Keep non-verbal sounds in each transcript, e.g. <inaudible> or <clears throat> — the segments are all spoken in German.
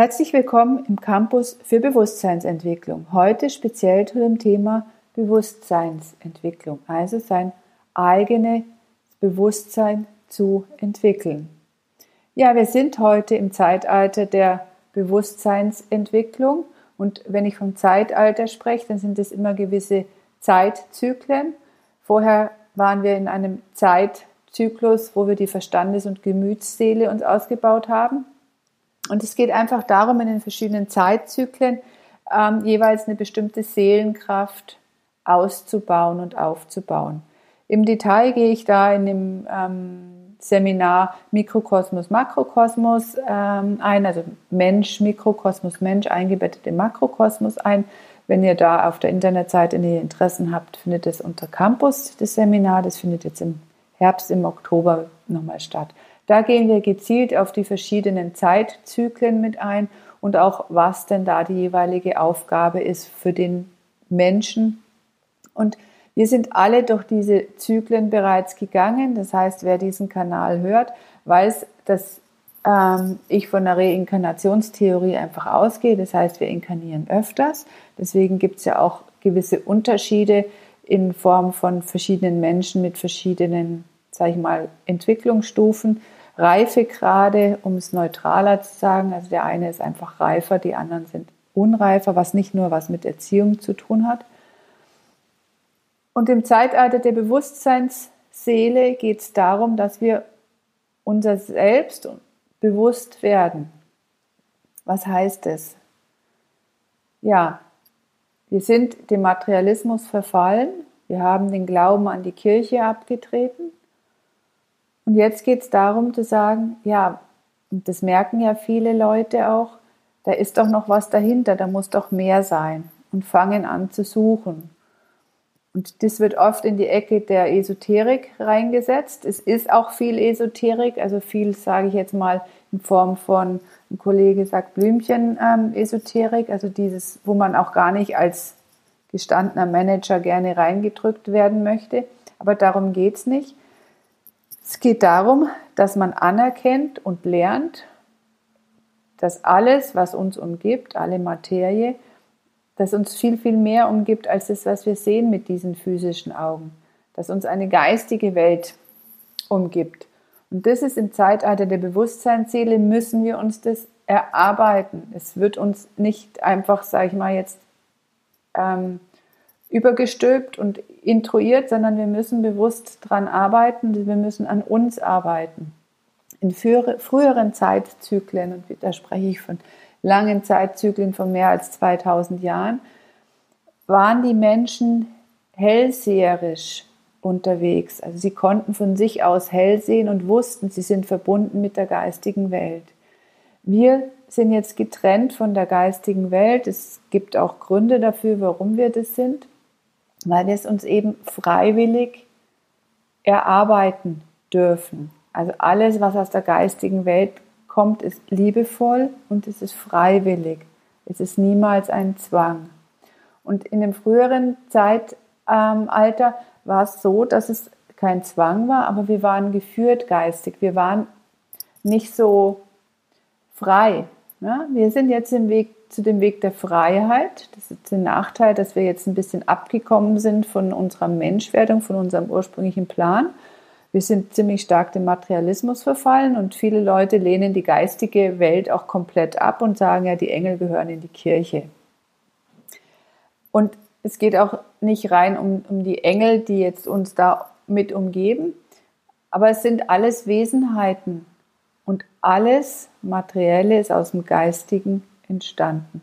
Herzlich willkommen im Campus für Bewusstseinsentwicklung. Heute speziell zu dem Thema Bewusstseinsentwicklung, also sein eigenes Bewusstsein zu entwickeln. Ja, wir sind heute im Zeitalter der Bewusstseinsentwicklung und wenn ich vom Zeitalter spreche, dann sind es immer gewisse Zeitzyklen. Vorher waren wir in einem Zeitzyklus, wo wir die Verstandes- und Gemütsseele uns ausgebaut haben. Und es geht einfach darum, in den verschiedenen Zeitzyklen ähm, jeweils eine bestimmte Seelenkraft auszubauen und aufzubauen. Im Detail gehe ich da in dem ähm, Seminar Mikrokosmos, Makrokosmos ähm, ein, also Mensch, Mikrokosmos, Mensch eingebettet im Makrokosmos ein. Wenn ihr da auf der Internetseite Interessen habt, findet es unter Campus das Seminar. Das findet jetzt im Herbst, im Oktober nochmal statt. Da gehen wir gezielt auf die verschiedenen Zeitzyklen mit ein und auch, was denn da die jeweilige Aufgabe ist für den Menschen. Und wir sind alle durch diese Zyklen bereits gegangen. Das heißt, wer diesen Kanal hört, weiß, dass ähm, ich von der Reinkarnationstheorie einfach ausgehe. Das heißt, wir inkarnieren öfters. Deswegen gibt es ja auch gewisse Unterschiede in Form von verschiedenen Menschen mit verschiedenen, sage ich mal, Entwicklungsstufen. Reifegrade, um es neutraler zu sagen. Also der eine ist einfach reifer, die anderen sind unreifer, was nicht nur was mit Erziehung zu tun hat. Und im Zeitalter der Bewusstseinsseele geht es darum, dass wir unser Selbst bewusst werden. Was heißt es? Ja, wir sind dem Materialismus verfallen, wir haben den Glauben an die Kirche abgetreten und jetzt geht es darum zu sagen, ja, und das merken ja viele Leute auch, da ist doch noch was dahinter, da muss doch mehr sein und fangen an zu suchen. Und das wird oft in die Ecke der Esoterik reingesetzt. Es ist auch viel Esoterik, also viel, sage ich jetzt mal, in Form von, ein Kollege sagt Blümchen-Esoterik, ähm, also dieses, wo man auch gar nicht als gestandener Manager gerne reingedrückt werden möchte. Aber darum geht es nicht, es geht darum, dass man anerkennt und lernt, dass alles, was uns umgibt, alle Materie, dass uns viel, viel mehr umgibt als das, was wir sehen mit diesen physischen Augen. Dass uns eine geistige Welt umgibt. Und das ist im Zeitalter der Bewusstseinsseele, müssen wir uns das erarbeiten. Es wird uns nicht einfach, sage ich mal jetzt, ähm, übergestülpt und intruiert, sondern wir müssen bewusst daran arbeiten, wir müssen an uns arbeiten. In früheren Zeitzyklen, und da spreche ich von langen Zeitzyklen von mehr als 2000 Jahren, waren die Menschen hellseherisch unterwegs. Also sie konnten von sich aus hell sehen und wussten, sie sind verbunden mit der geistigen Welt. Wir sind jetzt getrennt von der geistigen Welt. Es gibt auch Gründe dafür, warum wir das sind weil wir es uns eben freiwillig erarbeiten dürfen. Also alles, was aus der geistigen Welt kommt, ist liebevoll und es ist freiwillig. Es ist niemals ein Zwang. Und in dem früheren Zeitalter war es so, dass es kein Zwang war, aber wir waren geführt geistig. Wir waren nicht so frei. Wir sind jetzt im Weg zu dem Weg der Freiheit. Das ist der Nachteil, dass wir jetzt ein bisschen abgekommen sind von unserer Menschwerdung, von unserem ursprünglichen Plan. Wir sind ziemlich stark dem Materialismus verfallen und viele Leute lehnen die geistige Welt auch komplett ab und sagen ja, die Engel gehören in die Kirche. Und es geht auch nicht rein um, um die Engel, die jetzt uns da mit umgeben, aber es sind alles Wesenheiten und alles Materielle ist aus dem Geistigen entstanden.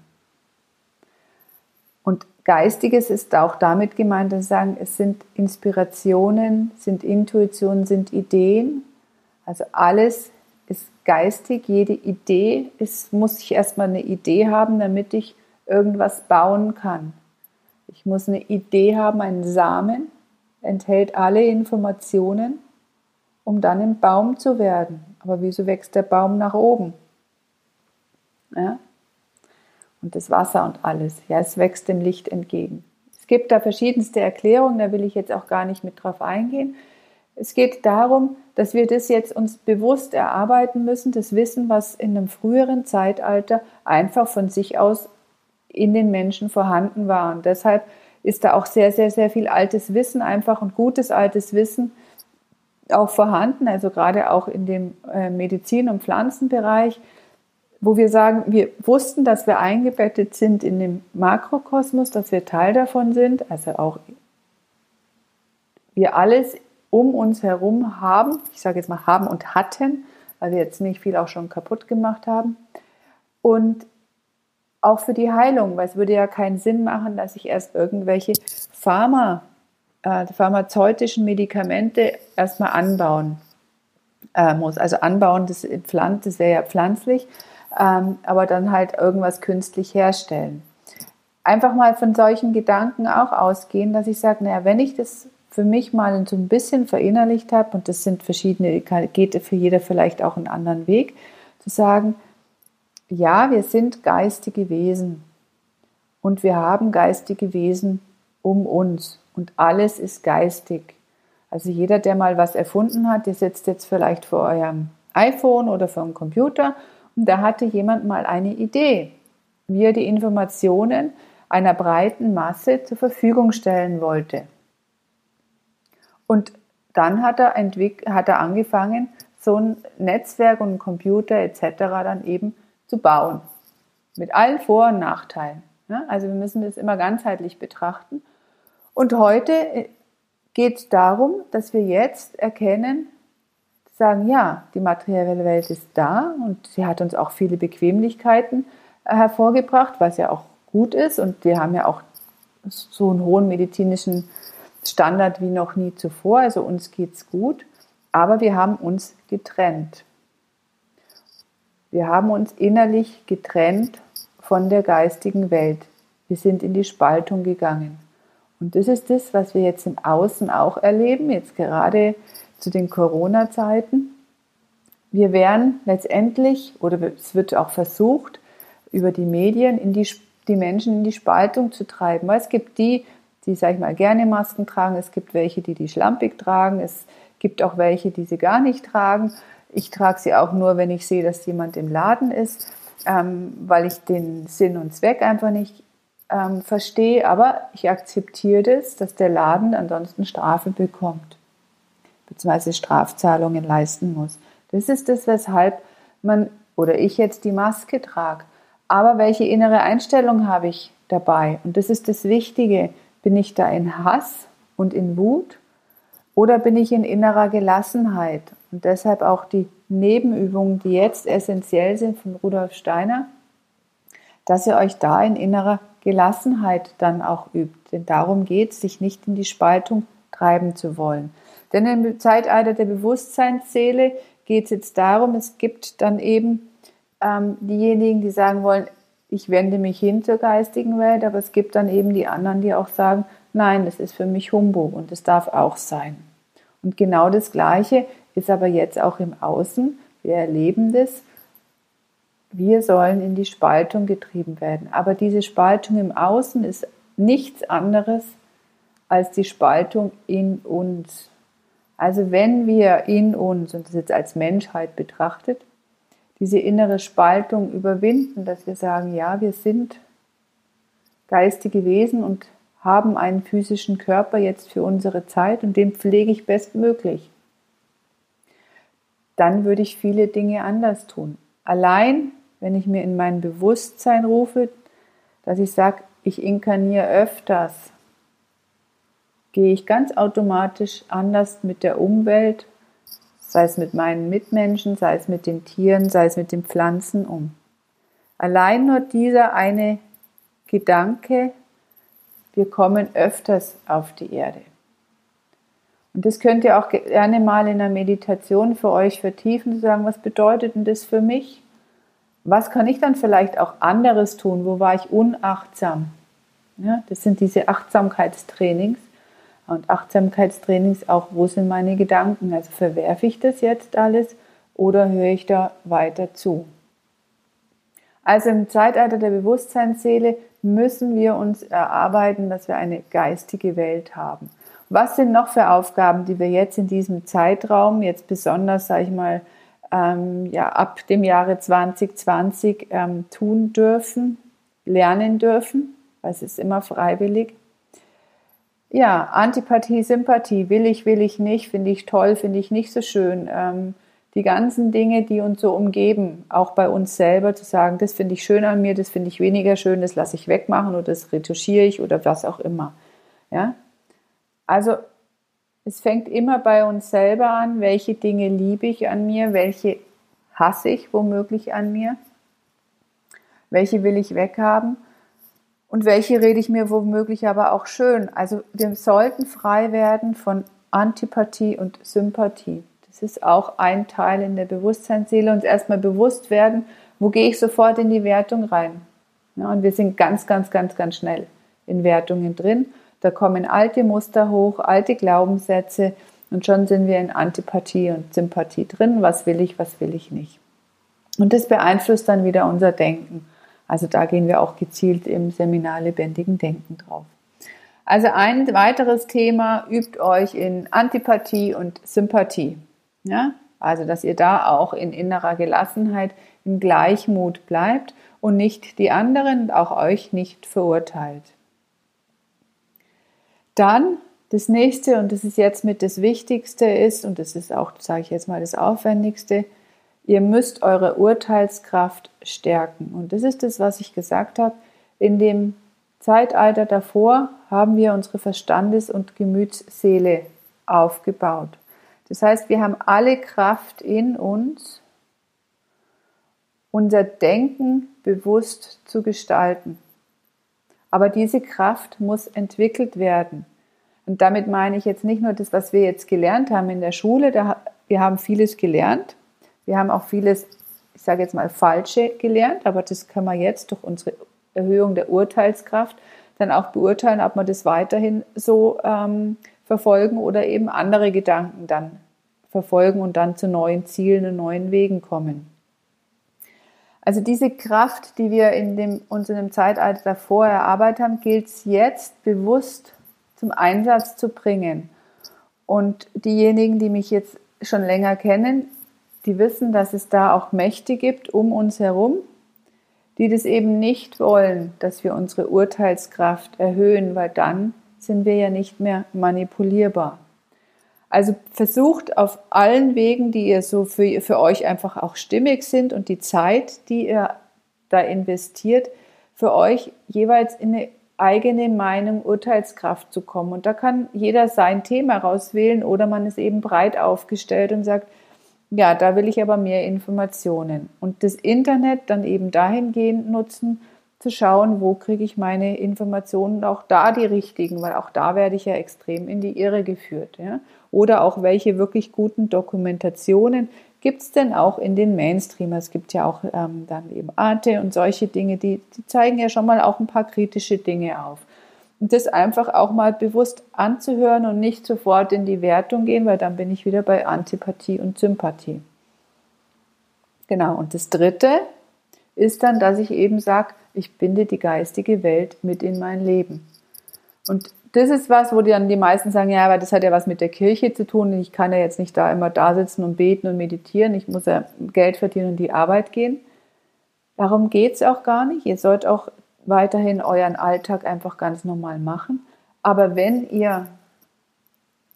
Und Geistiges ist auch damit gemeint, dass sagen, es sind Inspirationen, sind Intuitionen, sind Ideen. Also alles ist geistig, jede Idee ist, muss ich erstmal eine Idee haben, damit ich irgendwas bauen kann. Ich muss eine Idee haben, einen Samen, enthält alle Informationen, um dann ein Baum zu werden. Aber wieso wächst der Baum nach oben? Ja? Und das Wasser und alles. Ja, es wächst dem Licht entgegen. Es gibt da verschiedenste Erklärungen, da will ich jetzt auch gar nicht mit drauf eingehen. Es geht darum, dass wir das jetzt uns bewusst erarbeiten müssen, das Wissen, was in einem früheren Zeitalter einfach von sich aus in den Menschen vorhanden war. Und deshalb ist da auch sehr, sehr, sehr viel altes Wissen, einfach und gutes altes Wissen auch vorhanden, also gerade auch in dem äh, Medizin- und Pflanzenbereich, wo wir sagen, wir wussten, dass wir eingebettet sind in dem Makrokosmos, dass wir Teil davon sind, also auch wir alles um uns herum haben, ich sage jetzt mal haben und hatten, weil wir jetzt nicht viel auch schon kaputt gemacht haben. Und auch für die Heilung, weil es würde ja keinen Sinn machen, dass ich erst irgendwelche Pharma, äh, pharmazeutischen Medikamente erstmal anbauen äh, muss. Also anbauen, das, das wäre ja pflanzlich, ähm, aber dann halt irgendwas künstlich herstellen. Einfach mal von solchen Gedanken auch ausgehen, dass ich sage, naja, wenn ich das für mich mal so ein bisschen verinnerlicht habe, und das sind verschiedene, geht für jeder vielleicht auch einen anderen Weg, zu sagen, ja, wir sind geistige Wesen und wir haben geistige Wesen um uns und alles ist geistig. Also jeder, der mal was erfunden hat, der sitzt jetzt vielleicht vor eurem iPhone oder vor einem Computer da hatte jemand mal eine Idee, wie er die Informationen einer breiten Masse zur Verfügung stellen wollte. Und dann hat er, hat er angefangen, so ein Netzwerk und Computer etc. dann eben zu bauen. Mit allen Vor- und Nachteilen. Also wir müssen das immer ganzheitlich betrachten. Und heute äh, geht es darum, dass wir jetzt erkennen, sagen, ja, die materielle Welt ist da und sie hat uns auch viele Bequemlichkeiten äh, hervorgebracht, was ja auch gut ist. Und wir haben ja auch so einen hohen medizinischen Standard wie noch nie zuvor. Also uns geht's gut, aber wir haben uns getrennt. Wir haben uns innerlich getrennt von der geistigen Welt. Wir sind in die Spaltung gegangen. Und das ist das, was wir jetzt im Außen auch erleben, jetzt gerade zu den Corona-Zeiten. Wir werden letztendlich, oder es wird auch versucht, über die Medien in die, die Menschen in die Spaltung zu treiben. Weil es gibt die, die, sag ich mal, gerne Masken tragen. Es gibt welche, die die schlampig tragen. Es gibt auch welche, die sie gar nicht tragen. Ich trage sie auch nur, wenn ich sehe, dass jemand im Laden ist, ähm, weil ich den Sinn und Zweck einfach nicht ähm, verstehe. Aber ich akzeptiere das, dass der Laden ansonsten Strafe bekommt, beziehungsweise Strafzahlungen leisten muss. Das ist das, weshalb man oder ich jetzt die Maske trage. Aber welche innere Einstellung habe ich dabei? Und das ist das Wichtige. Bin ich da in Hass und in Wut oder bin ich in innerer Gelassenheit? Und deshalb auch die Nebenübungen, die jetzt essentiell sind von Rudolf Steiner, dass ihr euch da in innerer Gelassenheit dann auch übt. Denn darum geht es, sich nicht in die Spaltung treiben zu wollen. Denn im Zeitalter der Bewusstseinsseele geht es jetzt darum, es gibt dann eben ähm, diejenigen, die sagen wollen, ich wende mich hin zur geistigen Welt, aber es gibt dann eben die anderen, die auch sagen, nein, das ist für mich Humbug und es darf auch sein. Und genau das Gleiche ist aber jetzt auch im Außen. Wir erleben das. Wir sollen in die Spaltung getrieben werden. Aber diese Spaltung im Außen ist nichts anderes als die Spaltung in uns. Also wenn wir in uns, und das jetzt als Menschheit betrachtet, diese innere Spaltung überwinden, dass wir sagen, ja, wir sind geistige Wesen und haben einen physischen Körper jetzt für unsere Zeit und den pflege ich bestmöglich. Dann würde ich viele Dinge anders tun. Allein, wenn ich mir in mein Bewusstsein rufe, dass ich sage, ich inkarniere öfters, gehe ich ganz automatisch anders mit der Umwelt sei es mit meinen Mitmenschen, sei es mit den Tieren, sei es mit den Pflanzen um. Allein nur dieser eine Gedanke, wir kommen öfters auf die Erde. Und das könnt ihr auch gerne mal in der Meditation für euch vertiefen, zu sagen, was bedeutet denn das für mich? Was kann ich dann vielleicht auch anderes tun? Wo war ich unachtsam? Ja, das sind diese Achtsamkeitstrainings und Achtsamkeitstrainings auch, wo sind meine Gedanken? Also verwerfe ich das jetzt alles oder höre ich da weiter zu? Also im Zeitalter der Bewusstseinsseele müssen wir uns erarbeiten, dass wir eine geistige Welt haben. Was sind noch für Aufgaben, die wir jetzt in diesem Zeitraum, jetzt besonders, sage ich mal, ähm, ja, ab dem Jahre 2020 ähm, tun dürfen, lernen dürfen, weil es ist immer freiwillig. Ja, Antipathie, Sympathie, will ich, will ich nicht, finde ich toll, finde ich nicht so schön. Ähm, die ganzen Dinge, die uns so umgeben, auch bei uns selber zu sagen, das finde ich schön an mir, das finde ich weniger schön, das lasse ich wegmachen oder das retuschiere ich oder was auch immer. Ja? Also es fängt immer bei uns selber an, welche Dinge liebe ich an mir, welche hasse ich womöglich an mir, welche will ich weghaben und welche rede ich mir womöglich aber auch schön. Also wir sollten frei werden von Antipathie und Sympathie. Das ist auch ein Teil in der Bewusstseinsseele, uns erstmal bewusst werden, wo gehe ich sofort in die Wertung rein. Ja, und wir sind ganz, ganz, ganz, ganz schnell in Wertungen drin. Da kommen alte Muster hoch, alte Glaubenssätze und schon sind wir in Antipathie und Sympathie drin. Was will ich, was will ich nicht? Und das beeinflusst dann wieder unser Denken. Also da gehen wir auch gezielt im Seminar Lebendigen Denken drauf. Also ein weiteres Thema übt euch in Antipathie und Sympathie. Ja? Also, dass ihr da auch in innerer Gelassenheit, im Gleichmut bleibt und nicht die anderen und auch euch nicht verurteilt. Dann das nächste, und das ist jetzt mit das Wichtigste ist, und das ist auch, sage ich jetzt mal, das Aufwendigste, ihr müsst eure Urteilskraft stärken. Und das ist das, was ich gesagt habe. In dem Zeitalter davor haben wir unsere Verstandes- und Gemütsseele aufgebaut. Das heißt, wir haben alle Kraft in uns, unser Denken bewusst zu gestalten. Aber diese Kraft muss entwickelt werden. Und damit meine ich jetzt nicht nur das, was wir jetzt gelernt haben in der Schule. Da, wir haben vieles gelernt. Wir haben auch vieles, ich sage jetzt mal, falsche gelernt. Aber das können wir jetzt durch unsere Erhöhung der Urteilskraft dann auch beurteilen, ob wir das weiterhin so ähm, verfolgen oder eben andere Gedanken dann verfolgen und dann zu neuen Zielen und neuen Wegen kommen. Also diese Kraft, die wir in dem, uns in dem Zeitalter davor erarbeitet haben, gilt es jetzt bewusst zum Einsatz zu bringen. Und diejenigen, die mich jetzt schon länger kennen, die wissen, dass es da auch Mächte gibt um uns herum, die das eben nicht wollen, dass wir unsere Urteilskraft erhöhen, weil dann sind wir ja nicht mehr manipulierbar. Also versucht auf allen Wegen, die ihr so für, für euch einfach auch stimmig sind und die Zeit, die ihr da investiert, für euch jeweils in eine eigene Meinung, Urteilskraft zu kommen. Und da kann jeder sein Thema rauswählen oder man ist eben breit aufgestellt und sagt, ja, da will ich aber mehr Informationen. Und das Internet dann eben dahingehend nutzen, zu schauen, wo kriege ich meine Informationen, auch da die richtigen, weil auch da werde ich ja extrem in die Irre geführt. Ja? Oder auch welche wirklich guten Dokumentationen gibt es denn auch in den Mainstream? Es gibt ja auch ähm, dann eben Arte und solche Dinge, die, die zeigen ja schon mal auch ein paar kritische Dinge auf. Das einfach auch mal bewusst anzuhören und nicht sofort in die Wertung gehen, weil dann bin ich wieder bei Antipathie und Sympathie. Genau, und das Dritte ist dann, dass ich eben sage, ich binde die geistige Welt mit in mein Leben. Und das ist was, wo dann die meisten sagen, ja, aber das hat ja was mit der Kirche zu tun. Ich kann ja jetzt nicht da immer da sitzen und beten und meditieren. Ich muss ja Geld verdienen und die Arbeit gehen. Darum geht es auch gar nicht. Ihr sollt auch weiterhin euren Alltag einfach ganz normal machen. Aber wenn ihr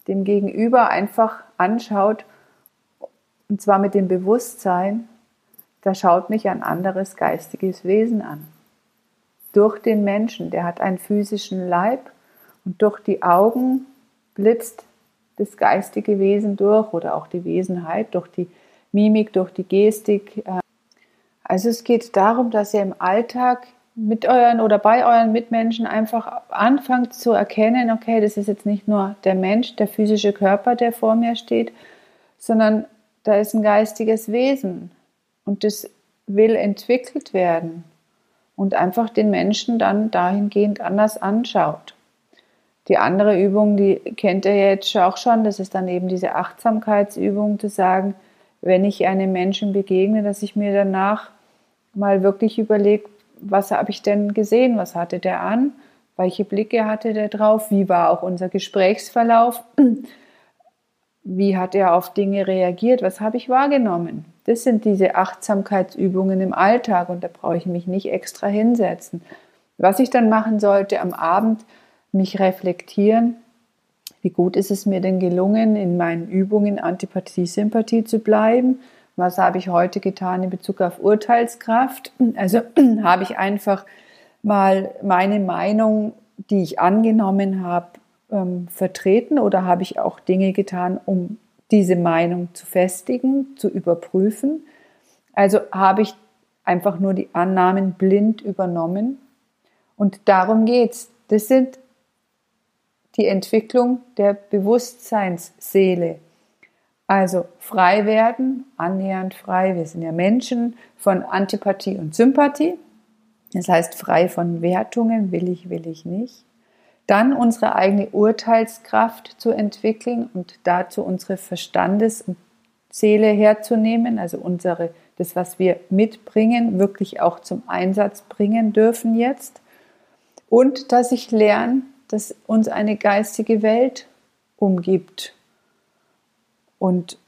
dem Gegenüber einfach anschaut, und zwar mit dem Bewusstsein, da schaut mich ein anderes geistiges Wesen an. Durch den Menschen, der hat einen physischen Leib und durch die Augen blitzt das geistige Wesen durch oder auch die Wesenheit, durch die Mimik, durch die Gestik. Also es geht darum, dass ihr im Alltag mit euren oder bei euren Mitmenschen einfach anfangt zu erkennen, okay, das ist jetzt nicht nur der Mensch, der physische Körper, der vor mir steht, sondern da ist ein geistiges Wesen und das will entwickelt werden und einfach den Menschen dann dahingehend anders anschaut. Die andere Übung, die kennt ihr jetzt auch schon, das ist dann eben diese Achtsamkeitsübung, zu sagen, wenn ich einem Menschen begegne, dass ich mir danach mal wirklich überlege, was habe ich denn gesehen, was hatte der an, Welche Blicke hatte der drauf? Wie war auch unser Gesprächsverlauf? <clears throat> Wie hat er auf Dinge reagiert? Was habe ich wahrgenommen? Das sind diese Achtsamkeitsübungen im Alltag und da brauche ich mich nicht extra hinsetzen. Was ich dann machen sollte am Abend, mich reflektieren, wie gut ist es mir denn gelungen, in meinen Übungen Antipathie, Sympathie zu bleiben? Was habe ich heute getan in Bezug auf Urteilskraft? Also <clears throat> habe ich einfach mal meine Meinung, die ich angenommen habe, ähm, vertreten oder habe ich auch Dinge getan, um diese Meinung zu festigen, zu überprüfen? Also habe ich einfach nur die Annahmen blind übernommen. Und darum geht's. Das sind die Entwicklung der Bewusstseinsseele. Also frei werden, annähernd frei. Wir sind ja Menschen von Antipathie und Sympathie. Das heißt frei von Wertungen, will ich, will ich nicht. Dann unsere eigene Urteilskraft zu entwickeln und dazu unsere Verstandes- und Seele herzunehmen, also unsere, das, was wir mitbringen, wirklich auch zum Einsatz bringen dürfen jetzt. Und dass ich lerne, dass uns eine geistige Welt umgibt. Und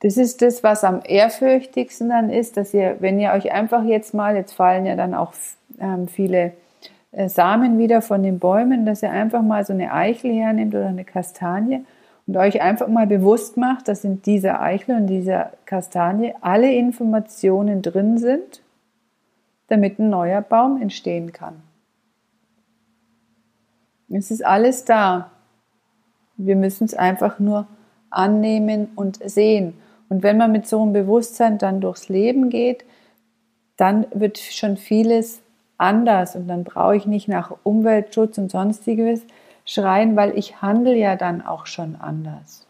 das ist das, was am ehrfürchtigsten dann ist, dass ihr, wenn ihr euch einfach jetzt mal, jetzt fallen ja dann auch ähm, viele äh, Samen wieder von den Bäumen, dass ihr einfach mal so eine Eichel hernehmt oder eine Kastanie und euch einfach mal bewusst macht, dass in dieser Eichel und dieser Kastanie alle Informationen drin sind, damit ein neuer Baum entstehen kann. Es ist alles da. Wir müssen es einfach nur annehmen und sehen. Und wenn man mit so einem Bewusstsein dann durchs Leben geht, dann wird schon vieles anders und dann brauche ich nicht nach Umweltschutz und sonstiges schreien, weil ich handle ja dann auch schon anders.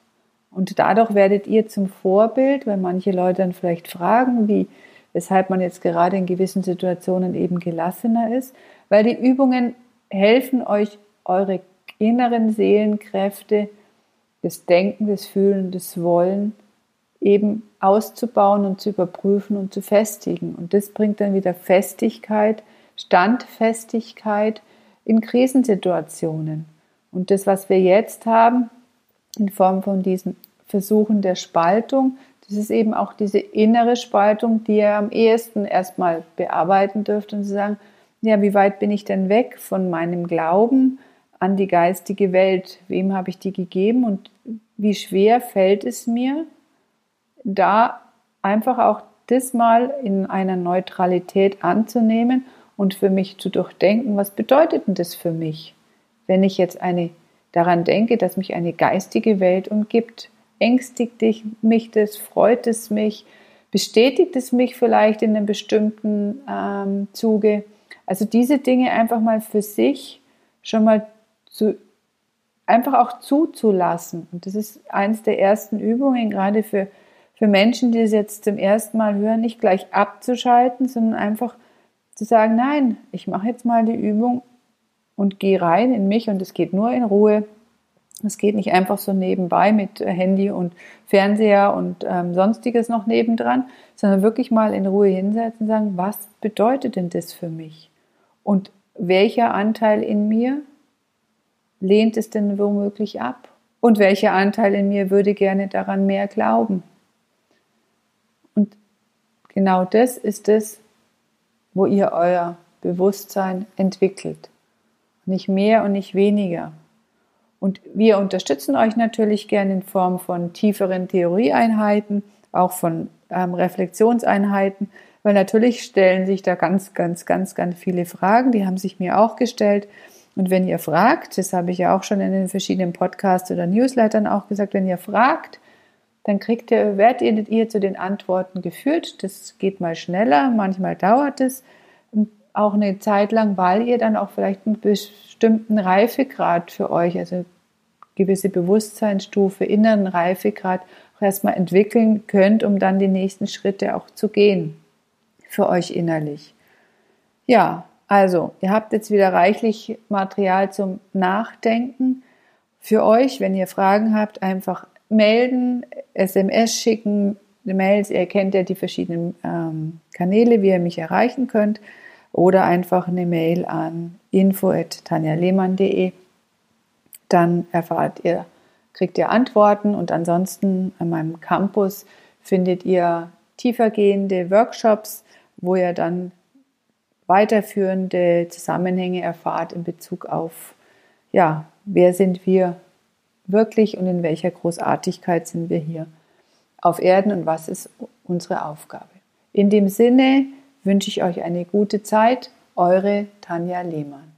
Und dadurch werdet ihr zum Vorbild, weil manche Leute dann vielleicht fragen, wie, weshalb man jetzt gerade in gewissen Situationen eben gelassener ist, weil die Übungen helfen euch eure inneren Seelenkräfte, das Denken, das Fühlen, das Wollen eben auszubauen und zu überprüfen und zu festigen. Und das bringt dann wieder Festigkeit, Standfestigkeit in Krisensituationen. Und das, was wir jetzt haben, in Form von diesen Versuchen der Spaltung, das ist eben auch diese innere Spaltung, die ihr am ehesten erstmal bearbeiten dürft und zu sagen, ja, wie weit bin ich denn weg von meinem Glauben, an die geistige Welt. Wem habe ich die gegeben und wie schwer fällt es mir, da einfach auch das mal in einer Neutralität anzunehmen und für mich zu durchdenken, was bedeutet denn das für mich, wenn ich jetzt eine daran denke, dass mich eine geistige Welt umgibt. Ängstigt mich das, freut es mich, bestätigt es mich vielleicht in einem bestimmten ähm, Zuge. Also diese Dinge einfach mal für sich schon mal zu, einfach auch zuzulassen. Und das ist eines der ersten Übungen, gerade für, für Menschen, die es jetzt zum ersten Mal hören, nicht gleich abzuschalten, sondern einfach zu sagen, nein, ich mache jetzt mal die Übung und gehe rein in mich und es geht nur in Ruhe. Es geht nicht einfach so nebenbei mit Handy und Fernseher und ähm, sonstiges noch nebendran, sondern wirklich mal in Ruhe hinsetzen und sagen, was bedeutet denn das für mich? Und welcher Anteil in mir lehnt es denn womöglich ab? Und welcher Anteil in mir würde gerne daran mehr glauben? Und genau das ist es, wo ihr euer Bewusstsein entwickelt. Nicht mehr und nicht weniger. Und wir unterstützen euch natürlich gerne in Form von tieferen Theorieeinheiten, auch von ähm, Reflexionseinheiten, weil natürlich stellen sich da ganz, ganz, ganz, ganz viele Fragen. Die haben sich mir auch gestellt. Und wenn ihr fragt, das habe ich ja auch schon in den verschiedenen Podcasts oder Newslettern auch gesagt, wenn ihr fragt, dann kriegt ihr, werdet ihr zu den Antworten geführt. Das geht mal schneller, manchmal dauert es auch eine Zeit lang, weil ihr dann auch vielleicht einen bestimmten Reifegrad für euch, also gewisse Bewusstseinsstufe, inneren Reifegrad auch erstmal entwickeln könnt, um dann die nächsten Schritte auch zu gehen für euch innerlich. Ja, also, ihr habt jetzt wieder reichlich Material zum Nachdenken für euch. Wenn ihr Fragen habt, einfach melden, SMS schicken, Mails. Ihr kennt ja die verschiedenen ähm, Kanäle, wie ihr mich erreichen könnt. oder einfach eine Mail an info@tanjalehmann.de. Dann erfahrt ihr, kriegt ihr Antworten und ansonsten an meinem Campus findet ihr tiefergehende Workshops, wo ihr dann weiterführende Zusammenhänge erfahrt in Bezug auf, ja, wer sind wir wirklich und in welcher Großartigkeit sind wir hier auf Erden und was ist unsere Aufgabe. In dem Sinne wünsche ich euch eine gute Zeit, eure Tanja Lehmann.